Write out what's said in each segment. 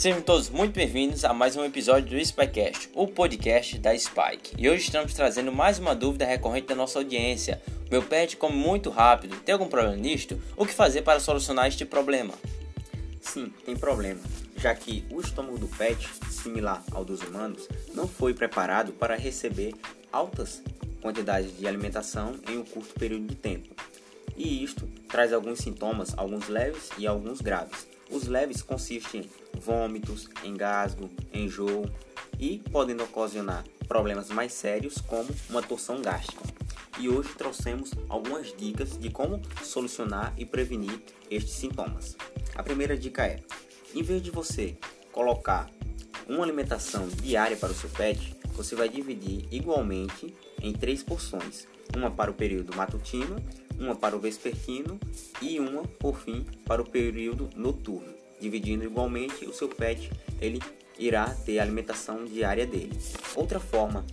Sejam todos muito bem-vindos a mais um episódio do Spycast, o podcast da Spike. E hoje estamos trazendo mais uma dúvida recorrente da nossa audiência. Meu pet come muito rápido, tem algum problema nisto? O que fazer para solucionar este problema? Sim, tem problema, já que o estômago do pet, similar ao dos humanos, não foi preparado para receber altas quantidades de alimentação em um curto período de tempo. E isto traz alguns sintomas, alguns leves e alguns graves. Os leves consistem em vômitos, engasgo, enjoo e podem ocasionar problemas mais sérios como uma torção gástrica. E hoje trouxemos algumas dicas de como solucionar e prevenir estes sintomas. A primeira dica é: em vez de você colocar uma alimentação diária para o seu pet, você vai dividir igualmente em três porções: uma para o período matutino, uma para o vespertino e uma, por fim, para o período noturno. Dividindo igualmente, o seu pet ele irá ter a alimentação diária dele. Outra forma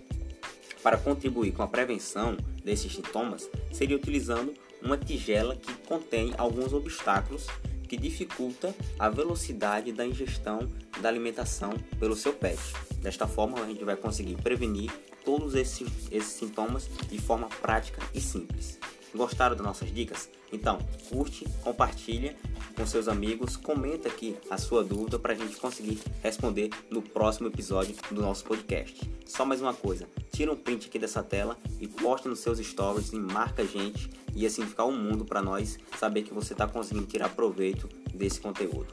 para contribuir com a prevenção desses sintomas seria utilizando uma tigela que contém alguns obstáculos que dificulta a velocidade da ingestão da alimentação pelo seu pet. Desta forma, a gente vai conseguir prevenir todos esses, esses sintomas de forma prática e simples. Gostaram das nossas dicas? Então, curte, compartilha com seus amigos, comenta aqui a sua dúvida para a gente conseguir responder no próximo episódio do nosso podcast. Só mais uma coisa, tira um print aqui dessa tela e posta nos seus stories e marca a gente e assim ficar um mundo para nós saber que você está conseguindo tirar proveito desse conteúdo.